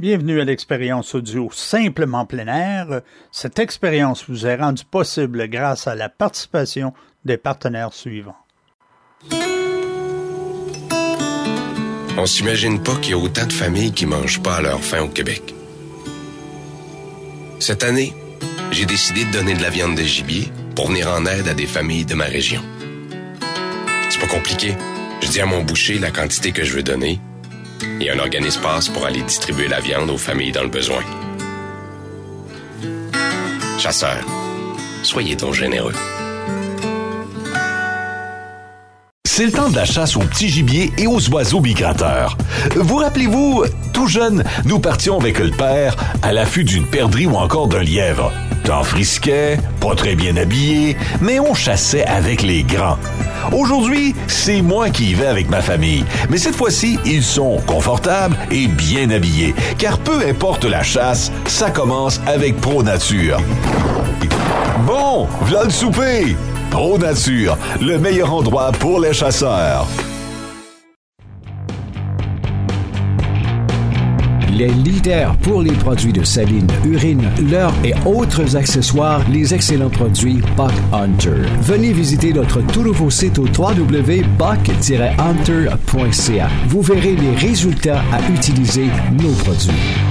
Bienvenue à l'expérience audio Simplement plein air. Cette expérience vous est rendue possible grâce à la participation des partenaires suivants. On s'imagine pas qu'il y a autant de familles qui mangent pas à leur faim au Québec. Cette année, j'ai décidé de donner de la viande de gibier pour venir en aide à des familles de ma région. C'est pas compliqué. Je dis à mon boucher la quantité que je veux donner et un organisme passe pour aller distribuer la viande aux familles dans le besoin. Chasseurs, soyez donc généreux. C'est le temps de la chasse aux petits gibiers et aux oiseaux migrateurs. Vous rappelez-vous, tout jeune, nous partions avec le père à l'affût d'une perdrix ou encore d'un lièvre. Temps frisquet, pas très bien habillé, mais on chassait avec les grands. Aujourd'hui, c'est moi qui y vais avec ma famille, mais cette fois-ci, ils sont confortables et bien habillés, car peu importe la chasse, ça commence avec Pro Nature. Bon, voilà le souper! Pro Nature, le meilleur endroit pour les chasseurs. Les leaders pour les produits de saline, urine, leurre et autres accessoires, les excellents produits Buck Hunter. Venez visiter notre tout nouveau site au www.buck-hunter.ca. Vous verrez les résultats à utiliser nos produits.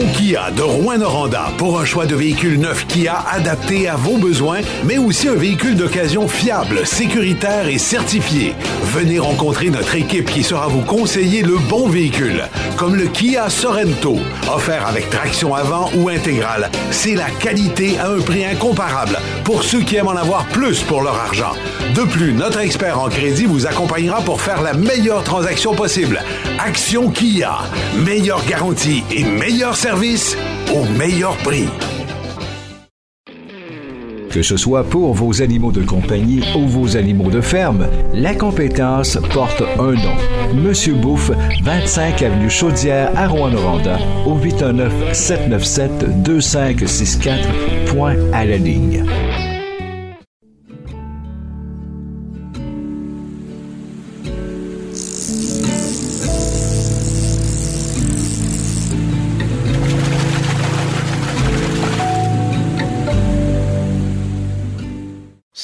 Kia de Rouen-Noranda pour un choix de véhicule neuf Kia adapté à vos besoins, mais aussi un véhicule d'occasion fiable, sécuritaire et certifié. Venez rencontrer notre équipe qui sera vous conseiller le bon véhicule, comme le Kia Sorento, offert avec traction avant ou intégrale. C'est la qualité à un prix incomparable pour ceux qui aiment en avoir plus pour leur argent. De plus, notre expert en crédit vous accompagnera pour faire la meilleure transaction possible. Action Kia, meilleure garantie et meilleur service au meilleur prix. Que ce soit pour vos animaux de compagnie ou vos animaux de ferme, la compétence porte un nom. Monsieur Bouffe, 25 avenue Chaudière à Rouen-Noranda, au 819-797-2564, point à la ligne.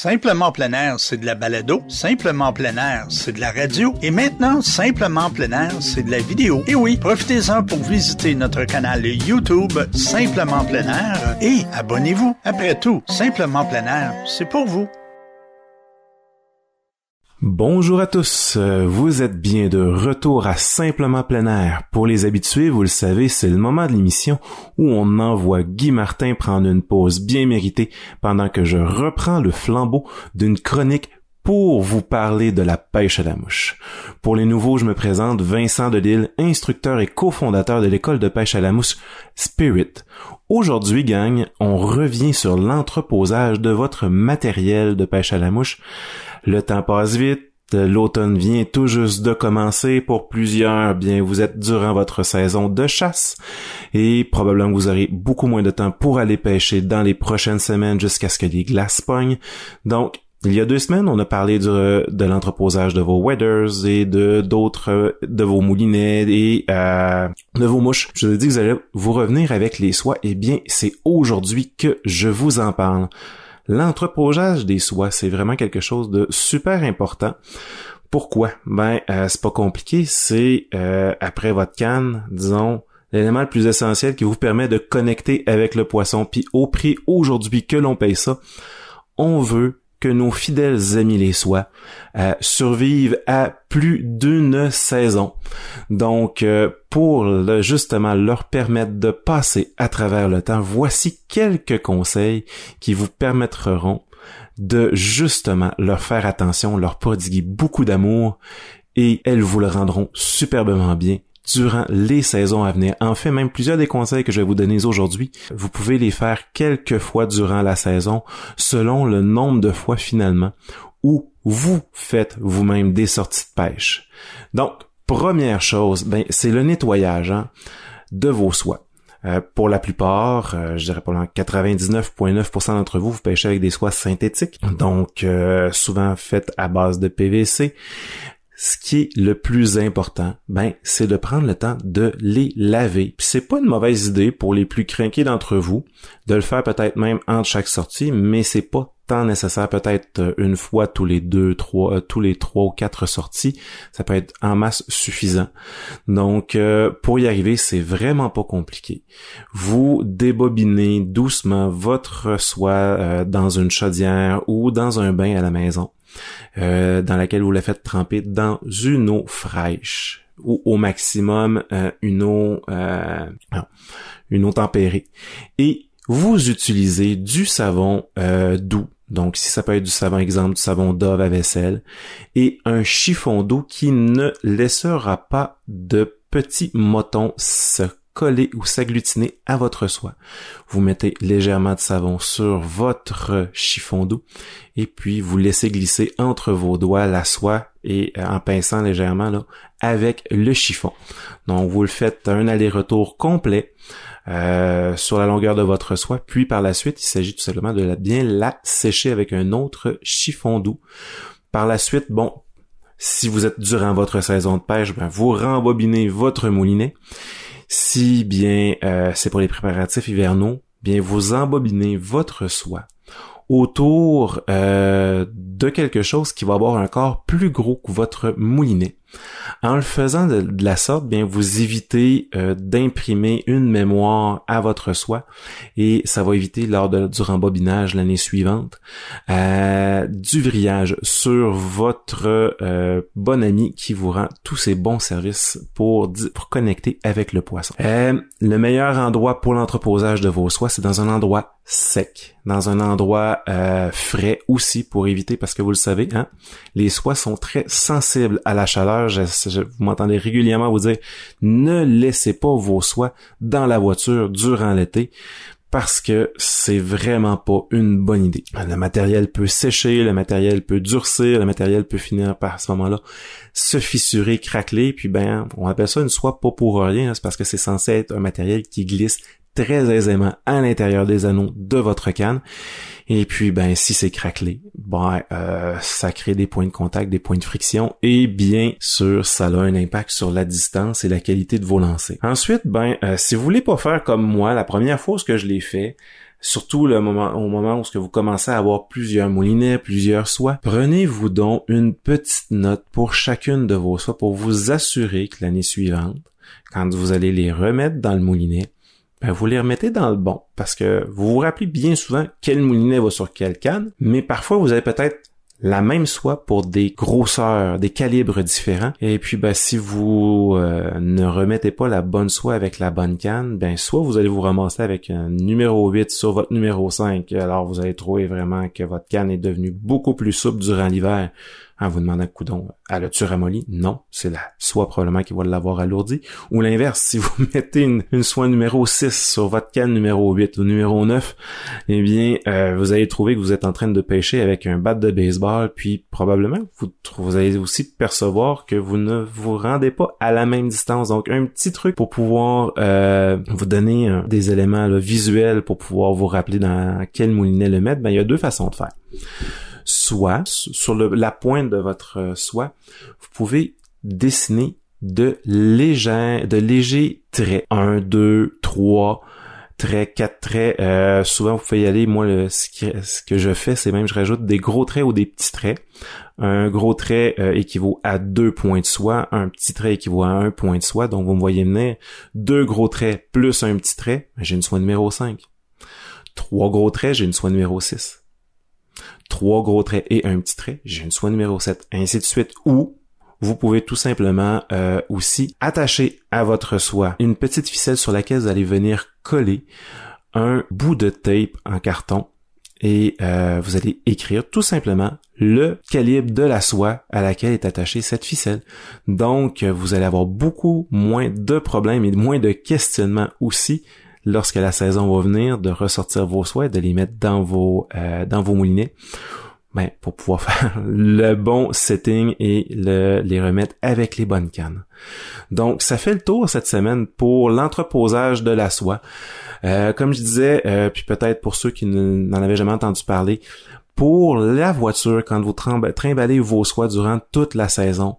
Simplement plein air, c'est de la balado. Simplement plein air, c'est de la radio. Et maintenant, Simplement plein air, c'est de la vidéo. Et oui, profitez-en pour visiter notre canal YouTube Simplement plein air et abonnez-vous. Après tout, Simplement plein air, c'est pour vous. Bonjour à tous, vous êtes bien de retour à Simplement plein air. Pour les habitués, vous le savez, c'est le moment de l'émission où on envoie Guy Martin prendre une pause bien méritée pendant que je reprends le flambeau d'une chronique pour vous parler de la pêche à la mouche. Pour les nouveaux, je me présente Vincent Delille, instructeur et cofondateur de l'école de pêche à la mouche Spirit. Aujourd'hui, gang, on revient sur l'entreposage de votre matériel de pêche à la mouche le temps passe vite. L'automne vient tout juste de commencer. Pour plusieurs, bien, vous êtes durant votre saison de chasse et probablement que vous aurez beaucoup moins de temps pour aller pêcher dans les prochaines semaines jusqu'à ce que les glaces pognent. Donc, il y a deux semaines, on a parlé de l'entreposage de vos weathers et de d'autres de vos moulinets et euh, de vos mouches. Je vous ai dit que vous allez vous revenir avec les soies. Eh bien, c'est aujourd'hui que je vous en parle. L'entreposage des soies, c'est vraiment quelque chose de super important. Pourquoi? Ben, euh, c'est pas compliqué, c'est euh, après votre canne, disons, l'élément le plus essentiel qui vous permet de connecter avec le poisson. Puis au prix aujourd'hui que l'on paye ça, on veut que nos fidèles amis les soient euh, survivent à plus d'une saison. Donc, euh, pour justement leur permettre de passer à travers le temps, voici quelques conseils qui vous permettront de justement leur faire attention, leur prodiguer beaucoup d'amour et elles vous le rendront superbement bien durant les saisons à venir. En fait, même plusieurs des conseils que je vais vous donner aujourd'hui, vous pouvez les faire quelques fois durant la saison selon le nombre de fois finalement où vous faites vous-même des sorties de pêche. Donc, première chose, ben, c'est le nettoyage hein, de vos soies. Euh, pour la plupart, euh, je dirais pour 99,9% d'entre vous, vous pêchez avec des soies synthétiques, donc euh, souvent faites à base de PVC ce qui est le plus important, ben, c'est de prendre le temps de les laver. Puis c'est pas une mauvaise idée pour les plus craqués d'entre vous de le faire peut-être même entre chaque sortie, mais c'est pas tant nécessaire peut-être euh, une fois tous les deux, trois, euh, tous les trois ou quatre sorties. Ça peut être en masse suffisant. Donc, euh, pour y arriver, c'est vraiment pas compliqué. Vous débobinez doucement votre soie dans une chaudière ou dans un bain à la maison. Euh, dans laquelle vous la faites tremper dans une eau fraîche ou au maximum euh, une eau euh, une eau tempérée. Et vous utilisez du savon doux. Donc si ça peut être du savon exemple du savon Dove à vaisselle et un chiffon d'eau qui ne laissera pas de petits motons se coller ou s'agglutiner à votre soie. Vous mettez légèrement de savon sur votre chiffon d'eau et puis vous laissez glisser entre vos doigts la soie et euh, en pinçant légèrement là avec le chiffon. Donc vous le faites un aller-retour complet euh, sur la longueur de votre soie, puis par la suite il s'agit tout simplement de bien la sécher avec un autre chiffon doux. Par la suite, bon, si vous êtes durant votre saison de pêche, ben, vous rembobinez votre moulinet si bien euh, c'est pour les préparatifs hivernaux, bien vous embobinez votre soie autour euh, de quelque chose qui va avoir un corps plus gros que votre moulinet. En le faisant de, la sorte, bien vous évitez euh, d'imprimer une mémoire à votre soie et ça va éviter lors de, du rembobinage l'année suivante euh, du vrillage sur votre euh, bon ami qui vous rend tous ces bons services pour, pour connecter avec le poisson. le meilleur endroit pour l'entreposage de vos soies, c'est dans un endroit sec, dans un endroit frais aussi pour éviter, parce que vous le savez, hein, les soies sont très sensibles à la chaleur vous m'entendez régulièrement vous dire, ne laissez pas vos soies dans la voiture durant l'été parce que c'est vraiment pas une bonne idée. Le matériel peut sécher, le matériel peut durcir, le matériel peut finir par à ce moment-là se fissurer, craqueler, puis ben on appelle ça une soie pas pour rien, hein, c'est parce que c'est censé être un matériel qui glisse très aisément à l'intérieur des anneaux de votre canne. Et puis, ben, si c'est craquelé, ben, euh, ça crée des points de contact, des points de friction, et bien sûr, ça a un impact sur la distance et la qualité de vos lancers. Ensuite, ben, euh, si vous voulez pas faire comme moi, la première fois que je l'ai fait, surtout le moment, au moment où que vous commencez à avoir plusieurs moulinets, plusieurs soies, prenez-vous donc une petite note pour chacune de vos soies pour vous assurer que l'année suivante, quand vous allez les remettre dans le moulinet, ben vous les remettez dans le bon. Parce que vous vous rappelez bien souvent quel moulinet va sur quelle canne, mais parfois vous avez peut-être la même soie pour des grosseurs, des calibres différents. Et puis ben si vous euh, ne remettez pas la bonne soie avec la bonne canne, ben soit vous allez vous ramasser avec un numéro 8 sur votre numéro 5, alors vous allez trouver vraiment que votre canne est devenue beaucoup plus souple durant l'hiver en vous demandant coudon, elle a-tu ramolli? Non, c'est la soie probablement qui va l'avoir alourdi. Ou l'inverse, si vous mettez une, soie numéro 6 sur votre canne numéro 8 ou numéro 9, eh bien, euh, vous allez trouver que vous êtes en train de pêcher avec un bat de baseball, puis probablement vous, vous allez aussi percevoir que vous ne vous rendez pas à la même distance. Donc, un petit truc pour pouvoir euh, vous donner des éléments visuels pour pouvoir vous rappeler dans quel moulinet le mettre, ben, il y a deux façons de faire soie, sur la pointe de votre euh, soie, vous pouvez dessiner de légers, de légers traits. Un, deux, trois traits, quatre traits. Euh, souvent, vous pouvez y aller. Moi, ce, que je fais, c'est même je rajoute des gros traits ou des petits traits. Un gros trait euh, équivaut à deux points de soie. Un petit trait équivaut à un point de soie. Donc, vous me voyez venir. Deux gros traits plus un petit trait. J'ai une soie numéro 5. Trois gros traits, j'ai une soie numéro 6 trois gros traits et un petit trait, j'ai une soie numéro 7, ainsi de suite. Ou vous pouvez tout simplement euh, aussi attacher à votre soie une petite ficelle sur laquelle vous allez venir coller un bout de tape en carton et euh, vous allez écrire tout simplement le calibre de la soie à laquelle est attachée cette ficelle. Donc, vous allez avoir beaucoup moins de problèmes et moins de questionnements aussi lorsque la saison va venir, de ressortir vos et de les mettre dans vos, euh, dans vos moulinets. Ben, pour pouvoir faire le bon setting et le, les remettre avec les bonnes cannes. Donc, ça fait le tour cette semaine pour l'entreposage de la soie. Euh, comme je disais, euh, puis peut-être pour ceux qui n'en avaient jamais entendu parler, pour la voiture quand vous trimballez vos soies durant toute la saison.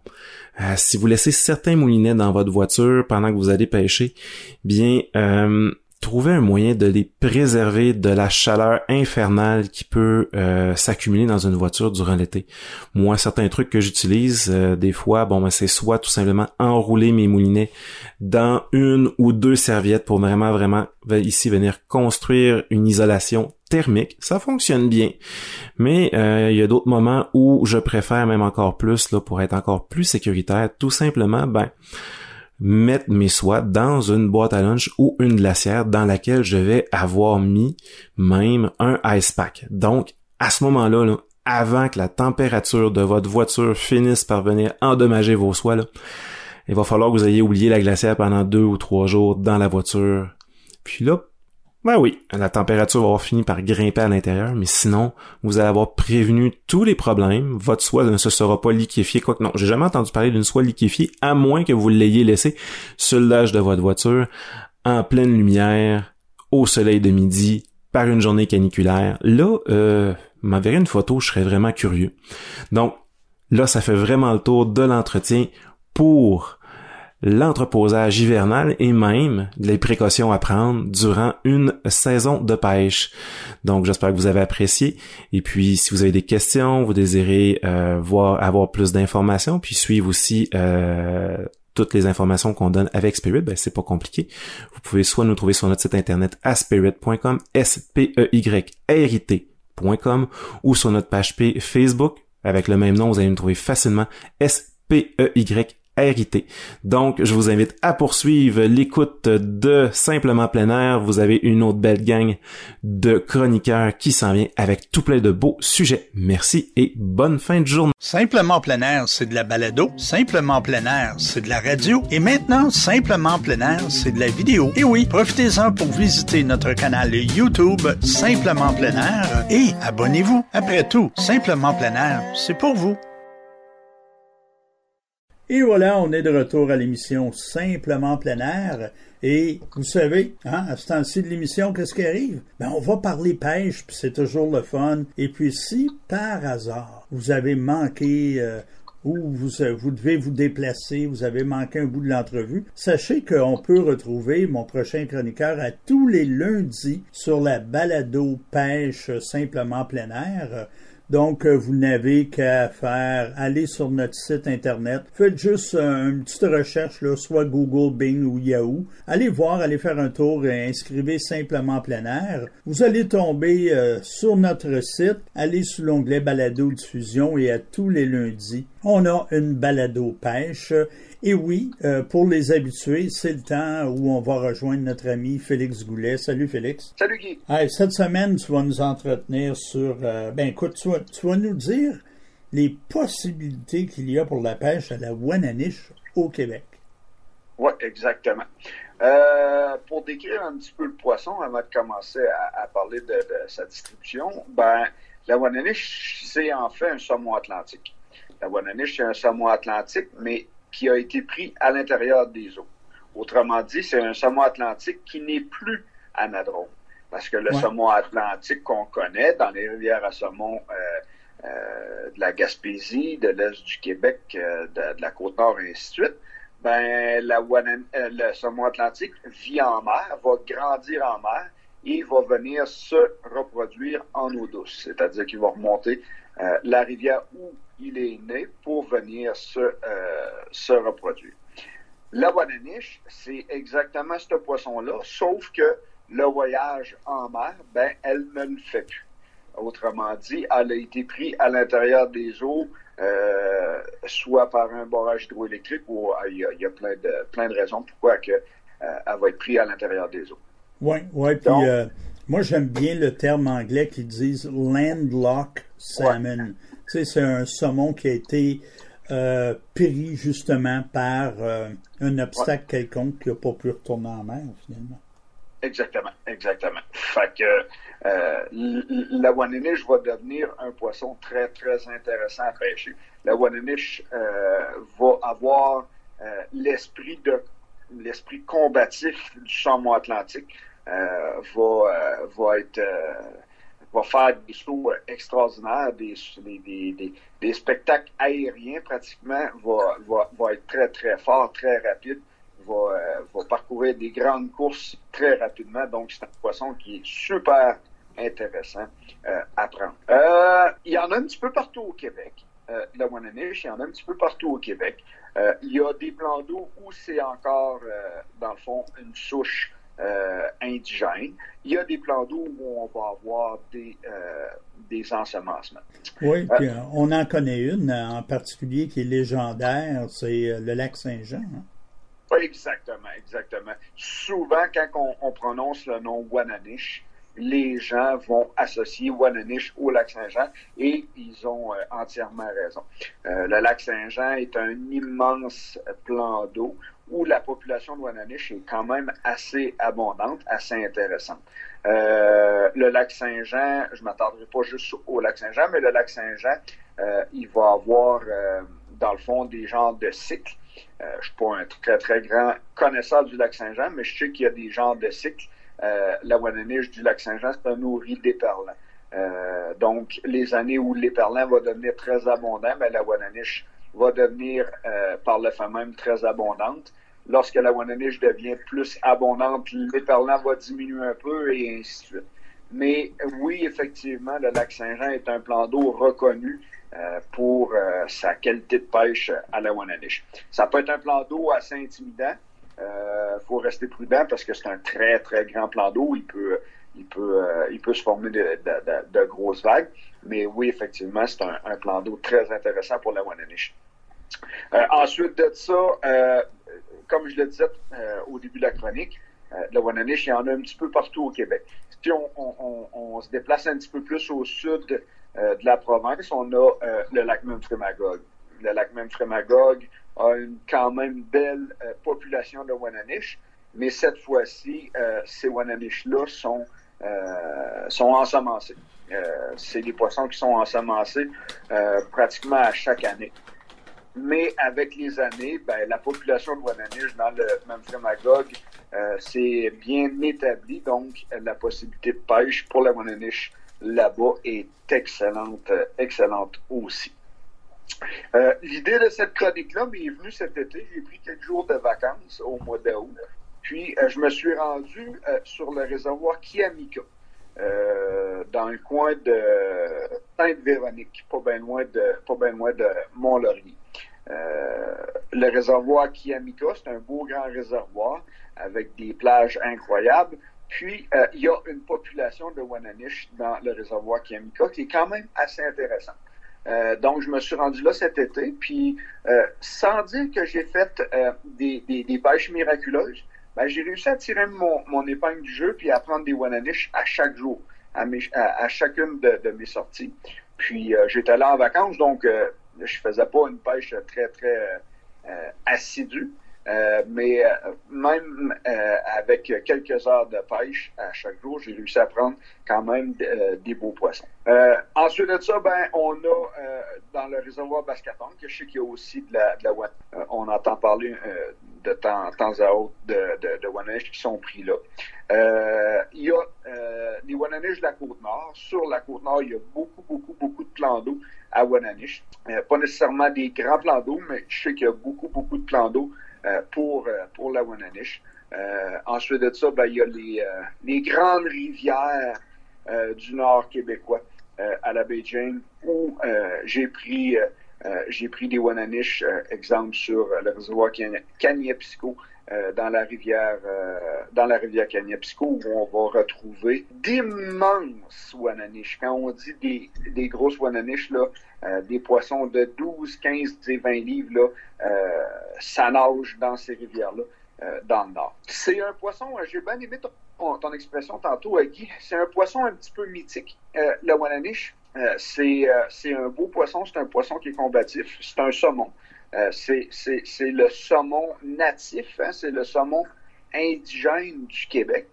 Euh, si vous laissez certains moulinets dans votre voiture pendant que vous allez pêcher, bien euh, trouver un moyen de les préserver de la chaleur infernale qui peut euh, s'accumuler dans une voiture durant l'été. Moi, certains trucs que j'utilise euh, des fois, bon, ben, c'est soit tout simplement enrouler mes moulinets dans une ou deux serviettes pour vraiment, vraiment ici venir construire une isolation thermique. Ça fonctionne bien, mais euh, il y a d'autres moments où je préfère même encore plus là pour être encore plus sécuritaire. Tout simplement, ben mettre mes soies dans une boîte à lunch ou une glacière dans laquelle je vais avoir mis même un ice pack. Donc, à ce moment-là, avant que la température de votre voiture finisse par venir endommager vos soies, il va falloir que vous ayez oublié la glacière pendant deux ou trois jours dans la voiture. Puis là, ben oui, la température va avoir fini par grimper à l'intérieur, mais sinon, vous allez avoir prévenu tous les problèmes. Votre soie ne se sera pas liquéfiée. Quoique non, j'ai jamais entendu parler d'une soie liquéfiée, à moins que vous l'ayez laissé sur l'âge de votre voiture, en pleine lumière, au soleil de midi, par une journée caniculaire. Là, euh, m'enverrez une photo, je serais vraiment curieux. Donc, là, ça fait vraiment le tour de l'entretien pour l'entreposage hivernal et même les précautions à prendre durant une saison de pêche. Donc j'espère que vous avez apprécié et puis si vous avez des questions, vous désirez euh, voir avoir plus d'informations puis suivre aussi euh, toutes les informations qu'on donne avec Spirit, ben c'est pas compliqué. Vous pouvez soit nous trouver sur notre site internet aspirit.com, s p e y r i t.com ou sur notre page P Facebook avec le même nom, vous allez nous trouver facilement S P E Y donc, je vous invite à poursuivre l'écoute de Simplement plein air. Vous avez une autre belle gang de chroniqueurs qui s'en vient avec tout plein de beaux sujets. Merci et bonne fin de journée. Simplement plein air, c'est de la balado. Simplement plein air, c'est de la radio. Et maintenant, Simplement plein air, c'est de la vidéo. Et oui, profitez-en pour visiter notre canal YouTube Simplement plein air et abonnez-vous. Après tout, Simplement plein air, c'est pour vous. Et voilà, on est de retour à l'émission Simplement plein air. Et vous savez, hein, à ce temps-ci de l'émission, qu'est-ce qui arrive? Ben, on va parler pêche, puis c'est toujours le fun. Et puis si, par hasard, vous avez manqué euh, ou vous, euh, vous devez vous déplacer, vous avez manqué un bout de l'entrevue, sachez qu'on peut retrouver mon prochain chroniqueur à tous les lundis sur la balado pêche simplement plein air. Donc, euh, vous n'avez qu'à faire, aller sur notre site Internet, faites juste une petite recherche, là, soit Google, Bing ou Yahoo. Allez voir, allez faire un tour et inscrivez simplement plein air. Vous allez tomber euh, sur notre site, allez sous l'onglet Balado Diffusion et à tous les lundis, on a une balado pêche et oui, euh, pour les habitués, c'est le temps où on va rejoindre notre ami Félix Goulet. Salut Félix. Salut Guy. cette semaine, tu vas nous entretenir sur... Euh, ben écoute, tu vas, nous dire les possibilités qu'il y a pour la pêche à la Wananiche au Québec. Oui, exactement. Euh, pour décrire un petit peu le poisson, avant de commencer à, parler de, sa distribution, ben, la Wananiche, c'est en fait un saumon atlantique. La Wananiche, c'est un saumon atlantique, mais qui a été pris à l'intérieur des eaux. Autrement dit, c'est un saumon atlantique qui n'est plus anadrome. Parce que le saumon atlantique qu'on connaît dans les rivières à saumon euh, euh, de la Gaspésie, de l'Est du Québec, euh, de, la Côte-Nord et ainsi de suite, ben, la, le saumon atlantique vit en mer, va grandir en mer et va venir se reproduire en eau douce. C'est-à-dire qu'il va remonter la rivière où il est né pour venir se, euh, se reproduire. La wananiche, c'est exactement ce poisson-là, sauf que le voyage en mer, ben, elle ne le fait plus. Autrement dit, elle a été prise à l'intérieur des eaux, euh, soit par un barrage hydroélectrique ou euh, il y a, plein, de, plein de raisons pourquoi que, elle va être prise à l'intérieur des eaux. Oui, oui, puis moi j'aime bien le terme anglais qui disent landlock salmon c'est un saumon qui a été euh, pris justement par euh, un obstacle quelconque qui n'a pas pu retourner en mer, finalement. Exactement, exactement. Fait que euh, la waniniche va devenir un poisson très, très intéressant à pêcher. La waniniche va avoir l'esprit de l'esprit combatif du saumon atlantique, va, va être va faire des sauts extraordinaires, des, des, des, spectacles aériens pratiquement, va, va, va, être très, très fort, très rapide, va, va parcourir des grandes courses très rapidement. Donc, c'est un poisson qui est super intéressant à prendre. il y en a un petit peu partout au Québec. Euh, la Wananish, il y en a un petit peu partout au Québec. Euh, il y a des plans d'eau où c'est encore, euh, dans le fond, une souche indigène. Il y a des plans d'eau où on va avoir des, des ensemencements. Oui, puis on en connaît une en particulier qui est légendaire, c'est le lac Saint-Jean. Hein. Oui, exactement, exactement. Souvent, quand on, on prononce le nom Wananish, les gens vont associer Wananish au lac Saint-Jean et ils ont euh, entièrement raison. Euh, le lac Saint-Jean est un immense plan d'eau où la population de Wananish est quand même assez abondante, assez intéressante. Euh, le lac Saint-Jean, je m'attendrai pas juste au lac Saint-Jean, mais le lac Saint-Jean, il va avoir dans le fond des genres de cycles. je suis pas un très très grand connaisseur du lac Saint-Jean, mais je sais qu'il y a des genres de cycles euh, la Wananiche du lac Saint-Jean, c'est un nourri d'éperlans. Euh, donc, les années où l'éperlan va devenir très abondant, ben, la Wananiche va devenir euh, par le fait même très abondante. Lorsque la Wananiche devient plus abondante, l'éperlan va diminuer un peu et ainsi de suite. Mais oui, effectivement, le lac Saint-Jean est un plan d'eau reconnu pour sa qualité de pêche à la Wananiche. Ça peut être un plan d'eau assez intimidant, euh, faut rester prudent parce que c'est un très, très grand plan d'eau. Il peut, il peut, euh, il peut se former de, grosses vagues. Mais oui, effectivement, c'est un, plan d'eau très intéressant pour la Wananiche. Euh, ensuite de ça, comme je le disais au début de la chronique, la Wananiche, il y en a un petit peu partout au Québec. Si on, se déplace un petit peu plus au sud de la province, on a le lac Memphremagog. Le lac Memphremagog, a une quand même belle euh, population de Wananish, mais cette fois-ci, euh, ces Wananish-là sont, euh, sont ensemencés. c'est des poissons qui sont ensemencés pratiquement à chaque année. Mais avec les années, ben, la population de Wananish dans le Memphremagog s'est bien établie, donc la possibilité de pêche pour la Wananish là-bas est excellente, excellente aussi. Euh, l'idée de cette chronique-là m'est venue cet été. J'ai pris quelques jours de vacances au mois d'août. Puis, euh, je me suis rendu euh, sur le réservoir Kiamika, dans le coin de Sainte-Véronique, pas bien loin de, pas de Mont-Laurier. le réservoir Kiamika, c'est un beau grand réservoir avec des plages incroyables. Puis, il y a une population de Wananish dans le réservoir Kiamika qui est quand même assez intéressante. Euh, donc, je me suis rendu là cet été, puis euh, sans dire que j'ai fait euh, des, des, pêches miraculeuses, ben, j'ai réussi à tirer mon, mon, épingle du jeu puis à prendre des Wananish à chaque jour, à, à, chacune de, mes sorties. Puis j'étais là en vacances, donc je faisais pas une pêche très, très assidue. Euh, mais euh, même euh, avec quelques heures de pêche à chaque jour, j'ai réussi à prendre quand même des beaux poissons. ensuite de ça, ben, on a dans le réservoir Bascaton, que je sais qu'il y a aussi de la, de la on entend parler de temps, temps, à autre de, de, de qui sont pris là. il y a les Wananish de la Côte-Nord. Sur la Côte-Nord, il y a beaucoup, beaucoup, beaucoup de plans d'eau à Wananish. pas nécessairement des grands plans d'eau, mais je sais qu'il y a beaucoup, beaucoup de plans d'eau euh, pour, euh, pour la Wananish. Euh, ensuite de ça, ben, il y a les, les grandes rivières du nord québécois à la James où j'ai pris j'ai pris des Wananish, exemple sur le réservoir Cagnepisco dans la rivière dans la rivière Cagnepisco où on va retrouver d'immenses Wananish. Quand on dit des, des grosses Wananish, là, euh, des poissons de 12, 15 et 20 livres, là, euh, ça nage dans ces rivières-là, euh, dans le nord. C'est un poisson, j'ai bien aimé ton, expression tantôt, Guy, c'est un poisson un petit peu mythique. le Wananish, c'est un beau poisson, c'est un poisson qui est combatif, c'est un saumon. C'est le saumon natif, hein, c'est le saumon indigène du Québec.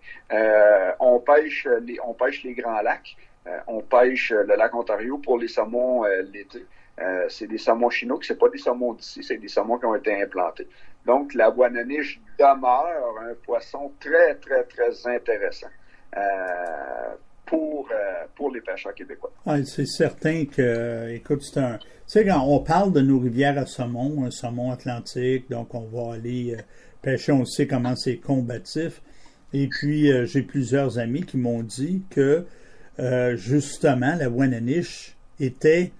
on, pêche les, on pêche les grands lacs. Euh, on pêche le lac Ontario pour les saumons euh, l'été. Euh, c'est des saumons chinois, c'est pas des saumons d'ici, c'est des saumons qui ont été implantés. Donc, la boinaniche demeure un poisson très, très, très intéressant. Pour, pour les pêcheurs québécois. c'est certain que, écoute, c'est un. Tu sais, quand on parle de nos rivières à saumon, un saumon atlantique, donc on va aller pêcher, on sait comment c'est combatif. Et puis, j'ai plusieurs amis qui m'ont dit que, justement, la Wananiche était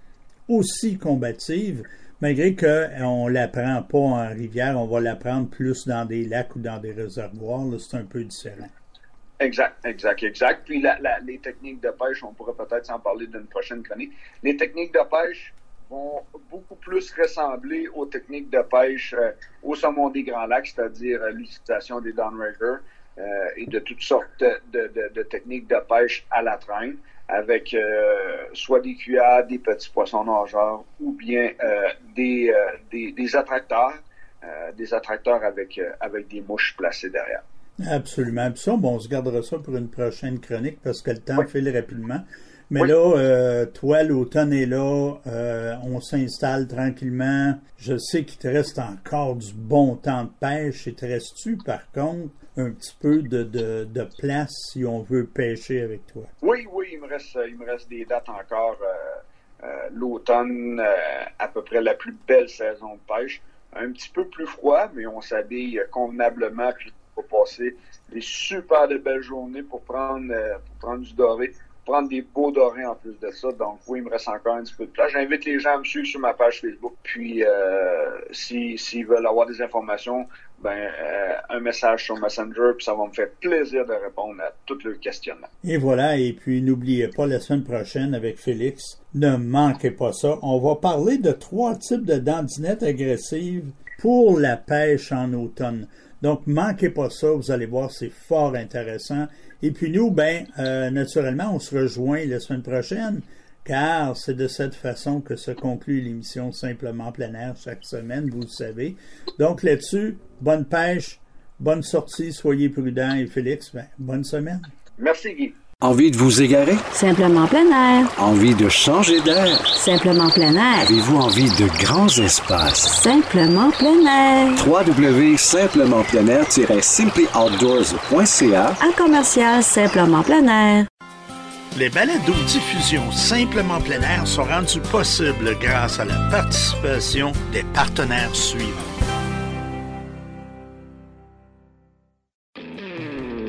aussi combative, malgré qu'on ne la prend pas en rivière, on va la prendre plus dans des lacs ou dans des réservoirs. C'est un peu différent. Exact, exact, exact. Puis les techniques de pêche, on pourrait peut-être s'en parler d'une prochaine chronique. Les techniques de pêche vont beaucoup plus ressembler aux techniques de pêche euh, au saumon des Grands Lacs, c'est-à-dire euh, l'utilisation des downriggers euh, et de toutes sortes de, techniques de pêche à la traîne avec euh, soit des cuillères, des petits poissons nageurs ou bien euh, des, des, des, attracteurs, des attracteurs avec, avec des mouches placées derrière. Absolument. Puis ça, bon, on se gardera ça pour une prochaine chronique parce que le temps file rapidement. Mais là, toi, l'automne est là, on s'installe tranquillement. Je sais qu'il te reste encore du bon temps de pêche. Et te restes-tu, par contre, un petit peu de, de, place si on veut pêcher avec toi? Oui, oui, il me reste, il me reste des dates encore. Euh, euh, l'automne, euh, à peu près la plus belle saison de pêche. Un petit peu plus froid, mais on s'habille convenablement puis passer des super de belles journées pour prendre, pour prendre du doré prendre des beaux dorés en plus de ça. Donc, oui, il me reste encore un petit peu de place. J'invite les gens à me suivre sur ma page Facebook. Puis, euh, s'ils veulent avoir des informations, ben, euh, un message sur Messenger, puis ça va me faire plaisir de répondre à tous leurs questionnements. Et voilà, et puis n'oubliez pas, la semaine prochaine avec Félix, ne manquez pas ça. On va parler de trois types de dandinettes agressives pour la pêche en automne. Donc, manquez pas ça, vous allez voir, c'est fort intéressant. Et puis nous, ben, euh, naturellement, on se rejoint la semaine prochaine, car c'est de cette façon que se conclut l'émission Simplement plein air chaque semaine, vous le savez. Donc là-dessus, bonne pêche, bonne sortie, soyez prudents et Félix, ben, bonne semaine. Merci Guy. Envie de vous égarer? Simplement plein air. Envie de changer d'air? Simplement plein air. Avez-vous envie de grands espaces? Simplement plein air. www.simplementpleinair-simplyoutdoors.ca À commercial Simplement plein air. Les balados diffusion Simplement plein air sont rendus possibles grâce à la participation des partenaires suivants.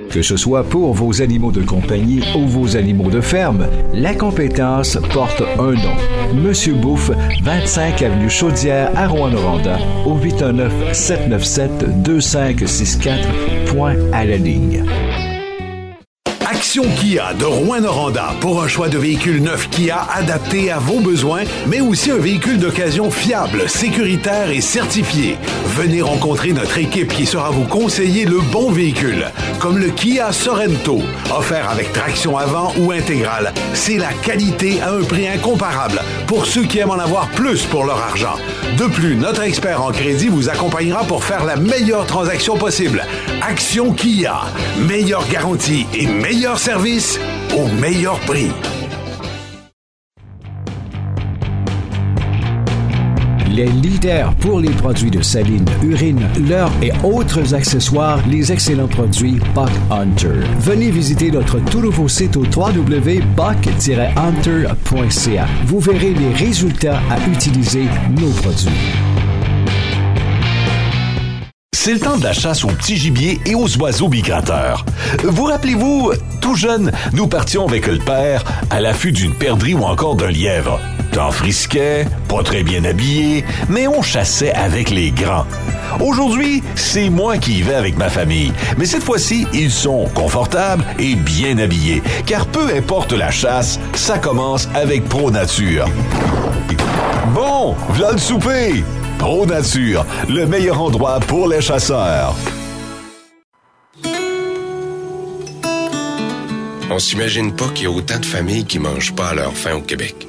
Que ce soit pour vos animaux de compagnie ou vos animaux de ferme, la compétence porte un nom. Monsieur Bouffe, 25 avenue Chaudière à Rouen-Noranda, au 819 797 2564. Point à la ligne. Action Kia de Rouen-Noranda pour un choix de véhicule neuf Kia adapté à vos besoins, mais aussi un véhicule d'occasion fiable, sécuritaire et certifié. Venez rencontrer notre équipe qui sera vous conseiller le bon véhicule, comme le Kia Sorento, offert avec traction avant ou intégrale. C'est la qualité à un prix incomparable pour ceux qui aiment en avoir plus pour leur argent. De plus, notre expert en crédit vous accompagnera pour faire la meilleure transaction possible. Action Kia, meilleure garantie et meilleure service au meilleur prix. Les leaders pour les produits de saline, urine, leurre et autres accessoires, les excellents produits Buck Hunter. Venez visiter notre tout nouveau site au www.buck-hunter.ca. Vous verrez les résultats à utiliser nos produits. C'est le temps de la chasse aux petits gibiers et aux oiseaux migrateurs. Vous rappelez-vous, tout jeune, nous partions avec le père à l'affût d'une perdrix ou encore d'un lièvre. Temps frisquet, pas très bien habillé, mais on chassait avec les grands. Aujourd'hui, c'est moi qui y vais avec ma famille, mais cette fois-ci, ils sont confortables et bien habillés, car peu importe la chasse, ça commence avec Pro Nature. Bon, voilà le souper! Pro Nature, le meilleur endroit pour les chasseurs. On s'imagine pas qu'il y a autant de familles qui mangent pas à leur faim au Québec.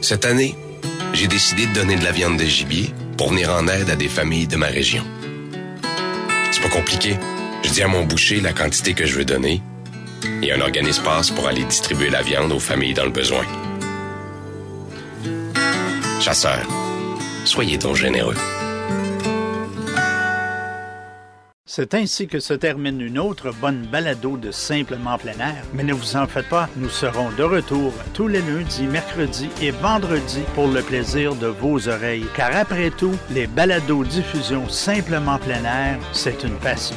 Cette année, j'ai décidé de donner de la viande de gibier pour venir en aide à des familles de ma région. C'est pas compliqué. Je dis à mon boucher la quantité que je veux donner et un organisme passe pour aller distribuer la viande aux familles dans le besoin. Chasseurs, soyez donc généreux. C'est ainsi que se termine une autre bonne balado de Simplement plein air. Mais ne vous en faites pas, nous serons de retour tous les lundis, mercredis et vendredis pour le plaisir de vos oreilles. Car après tout, les balados diffusion Simplement plein air, c'est une passion.